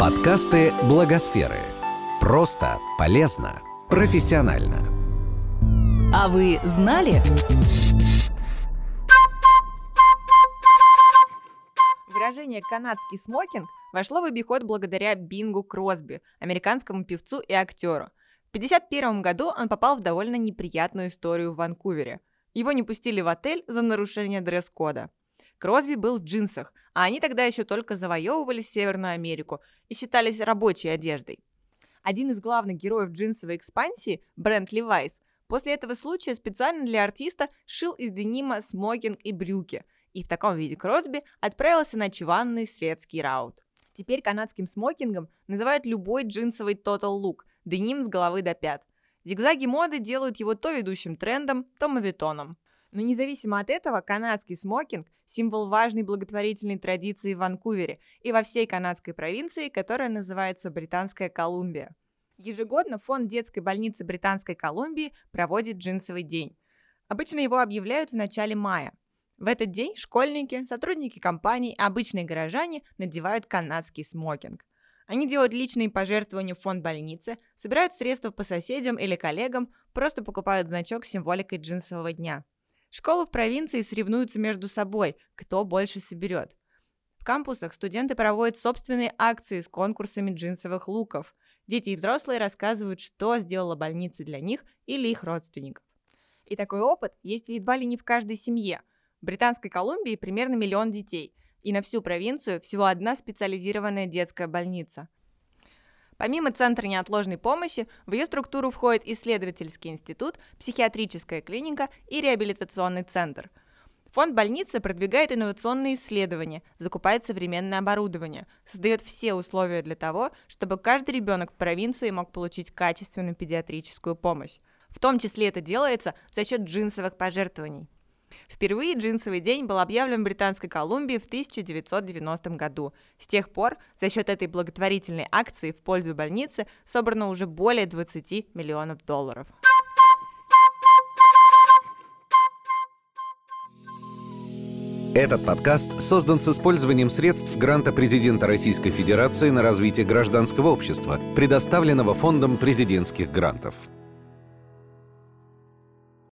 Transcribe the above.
Подкасты Благосферы. Просто, полезно, профессионально. А вы знали? Выражение «канадский смокинг» вошло в обиход благодаря Бингу Кросби, американскому певцу и актеру. В 1951 году он попал в довольно неприятную историю в Ванкувере. Его не пустили в отель за нарушение дресс-кода. Кросби был в джинсах, а они тогда еще только завоевывали Северную Америку и считались рабочей одеждой. Один из главных героев джинсовой экспансии, Брент Левайс, после этого случая специально для артиста шил из денима смокинг и брюки, и в таком виде Кросби отправился на чванный светский раут. Теперь канадским смокингом называют любой джинсовый look, деним с головы до пят. Зигзаги моды делают его то ведущим трендом, то мавитоном. Но независимо от этого, канадский смокинг – символ важной благотворительной традиции в Ванкувере и во всей канадской провинции, которая называется Британская Колумбия. Ежегодно фонд детской больницы Британской Колумбии проводит джинсовый день. Обычно его объявляют в начале мая. В этот день школьники, сотрудники компаний, обычные горожане надевают канадский смокинг. Они делают личные пожертвования в фонд больницы, собирают средства по соседям или коллегам, просто покупают значок с символикой джинсового дня. Школы в провинции соревнуются между собой, кто больше соберет. В кампусах студенты проводят собственные акции с конкурсами джинсовых луков. Дети и взрослые рассказывают, что сделала больница для них или их родственников. И такой опыт есть едва ли не в каждой семье. В Британской Колумбии примерно миллион детей – и на всю провинцию всего одна специализированная детская больница. Помимо Центра неотложной помощи, в ее структуру входит исследовательский институт, психиатрическая клиника и реабилитационный центр. Фонд больницы продвигает инновационные исследования, закупает современное оборудование, создает все условия для того, чтобы каждый ребенок в провинции мог получить качественную педиатрическую помощь. В том числе это делается за счет джинсовых пожертвований. Впервые джинсовый день был объявлен в Британской Колумбии в 1990 году. С тех пор за счет этой благотворительной акции в пользу больницы собрано уже более 20 миллионов долларов. Этот подкаст создан с использованием средств гранта президента Российской Федерации на развитие гражданского общества, предоставленного Фондом президентских грантов.